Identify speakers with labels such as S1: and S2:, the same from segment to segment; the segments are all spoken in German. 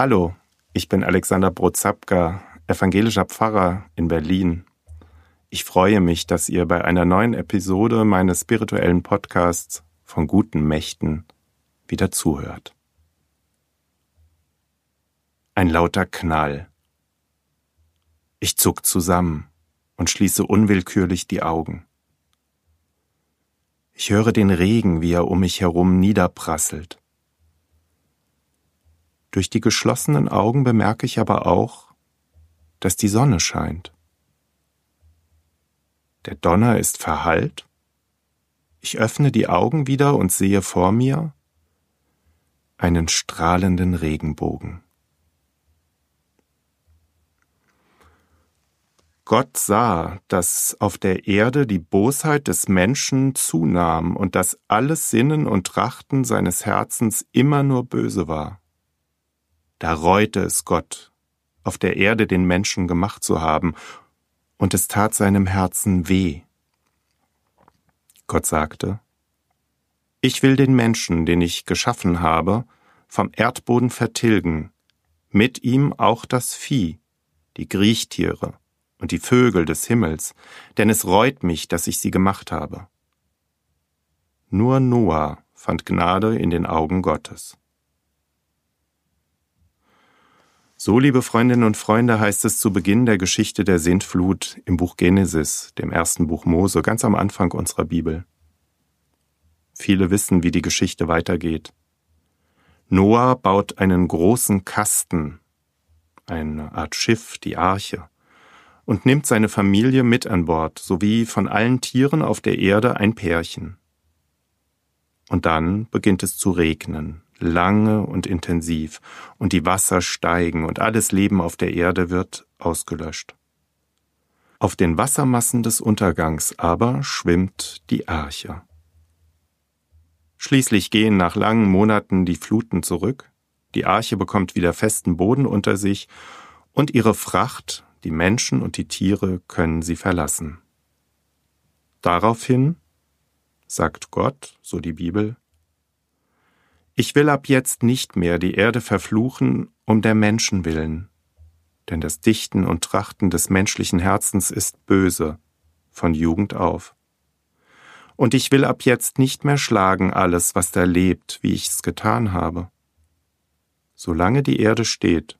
S1: Hallo, ich bin Alexander Brozapka, evangelischer Pfarrer in Berlin. Ich freue mich, dass ihr bei einer neuen Episode meines spirituellen Podcasts von guten Mächten wieder zuhört. Ein lauter Knall. Ich zuck zusammen und schließe unwillkürlich die Augen. Ich höre den Regen, wie er um mich herum niederprasselt. Durch die geschlossenen Augen bemerke ich aber auch, dass die Sonne scheint. Der Donner ist verhallt. Ich öffne die Augen wieder und sehe vor mir einen strahlenden Regenbogen. Gott sah, dass auf der Erde die Bosheit des Menschen zunahm und dass alles Sinnen und Trachten seines Herzens immer nur böse war. Da reute es Gott, auf der Erde den Menschen gemacht zu haben, und es tat seinem Herzen weh. Gott sagte, Ich will den Menschen, den ich geschaffen habe, vom Erdboden vertilgen, mit ihm auch das Vieh, die Griechtiere, und die Vögel des Himmels, denn es reut mich, dass ich sie gemacht habe. Nur Noah fand Gnade in den Augen Gottes. So, liebe Freundinnen und Freunde, heißt es zu Beginn der Geschichte der Sintflut im Buch Genesis, dem ersten Buch Mose, ganz am Anfang unserer Bibel. Viele wissen, wie die Geschichte weitergeht. Noah baut einen großen Kasten, eine Art Schiff, die Arche und nimmt seine Familie mit an Bord, sowie von allen Tieren auf der Erde ein Pärchen. Und dann beginnt es zu regnen, lange und intensiv, und die Wasser steigen und alles Leben auf der Erde wird ausgelöscht. Auf den Wassermassen des Untergangs aber schwimmt die Arche. Schließlich gehen nach langen Monaten die Fluten zurück, die Arche bekommt wieder festen Boden unter sich, und ihre Fracht die Menschen und die Tiere können sie verlassen. Daraufhin sagt Gott, so die Bibel, ich will ab jetzt nicht mehr die Erde verfluchen um der Menschen willen, denn das Dichten und Trachten des menschlichen Herzens ist böse, von Jugend auf. Und ich will ab jetzt nicht mehr schlagen alles, was da lebt, wie ich's getan habe. Solange die Erde steht,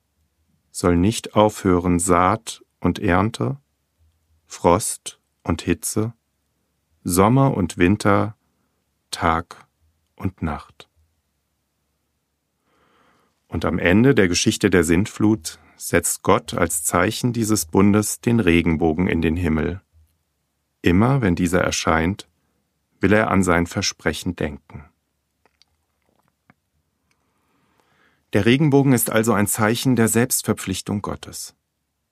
S1: soll nicht aufhören Saat und Ernte, Frost und Hitze, Sommer und Winter, Tag und Nacht. Und am Ende der Geschichte der Sintflut setzt Gott als Zeichen dieses Bundes den Regenbogen in den Himmel. Immer wenn dieser erscheint, will er an sein Versprechen denken. Der Regenbogen ist also ein Zeichen der Selbstverpflichtung Gottes.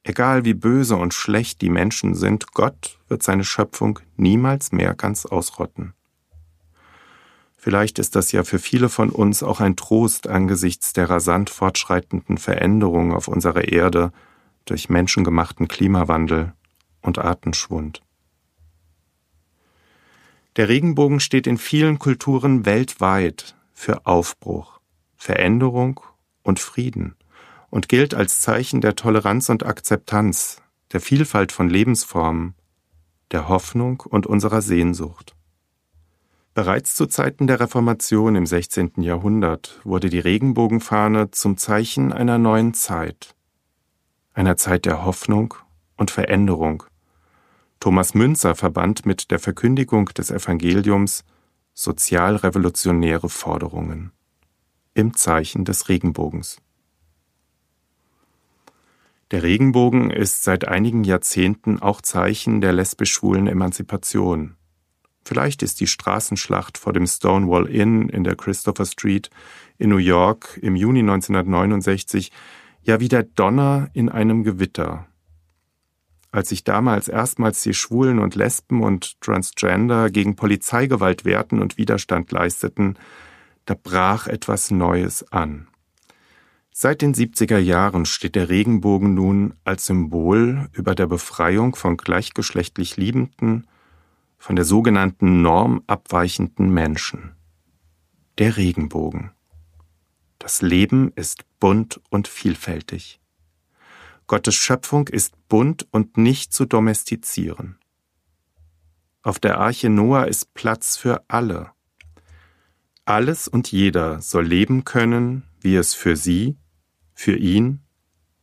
S1: Egal wie böse und schlecht die Menschen sind, Gott wird seine Schöpfung niemals mehr ganz ausrotten. Vielleicht ist das ja für viele von uns auch ein Trost angesichts der rasant fortschreitenden Veränderung auf unserer Erde durch menschengemachten Klimawandel und Artenschwund. Der Regenbogen steht in vielen Kulturen weltweit für Aufbruch, Veränderung und Frieden und gilt als Zeichen der Toleranz und Akzeptanz, der Vielfalt von Lebensformen, der Hoffnung und unserer Sehnsucht. Bereits zu Zeiten der Reformation im 16. Jahrhundert wurde die Regenbogenfahne zum Zeichen einer neuen Zeit, einer Zeit der Hoffnung und Veränderung. Thomas Münzer verband mit der Verkündigung des Evangeliums sozialrevolutionäre Forderungen im Zeichen des Regenbogens. Der Regenbogen ist seit einigen Jahrzehnten auch Zeichen der lesbisch-schwulen Emanzipation. Vielleicht ist die Straßenschlacht vor dem Stonewall Inn in der Christopher Street in New York im Juni 1969 ja wie der Donner in einem Gewitter. Als sich damals erstmals die Schwulen und Lesben und Transgender gegen Polizeigewalt wehrten und Widerstand leisteten, da brach etwas Neues an. Seit den 70er Jahren steht der Regenbogen nun als Symbol über der Befreiung von gleichgeschlechtlich liebenden, von der sogenannten Norm abweichenden Menschen. Der Regenbogen. Das Leben ist bunt und vielfältig. Gottes Schöpfung ist bunt und nicht zu domestizieren. Auf der Arche Noah ist Platz für alle. Alles und jeder soll leben können, wie es für sie, für ihn,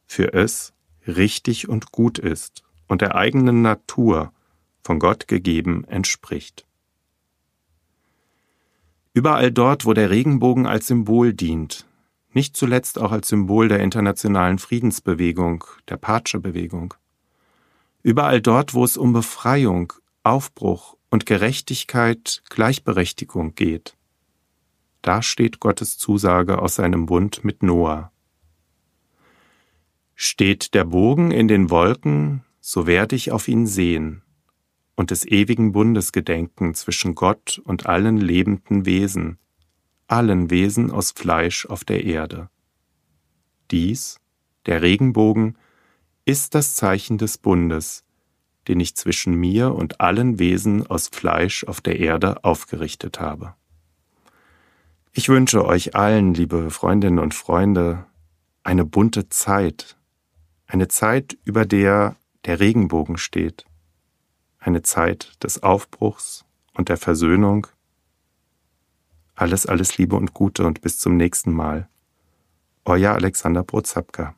S1: für es richtig und gut ist und der eigenen Natur, von Gott gegeben, entspricht. Überall dort, wo der Regenbogen als Symbol dient, nicht zuletzt auch als Symbol der internationalen Friedensbewegung, der Pace-Bewegung. Überall dort, wo es um Befreiung, Aufbruch und Gerechtigkeit, Gleichberechtigung geht. Da steht Gottes Zusage aus seinem Bund mit Noah. Steht der Bogen in den Wolken, so werde ich auf ihn sehen und des ewigen Bundes gedenken zwischen Gott und allen lebenden Wesen, allen Wesen aus Fleisch auf der Erde. Dies, der Regenbogen, ist das Zeichen des Bundes, den ich zwischen mir und allen Wesen aus Fleisch auf der Erde aufgerichtet habe. Ich wünsche euch allen, liebe Freundinnen und Freunde, eine bunte Zeit, eine Zeit, über der der Regenbogen steht, eine Zeit des Aufbruchs und der Versöhnung, alles, alles Liebe und Gute und bis zum nächsten Mal. Euer Alexander Brozapka.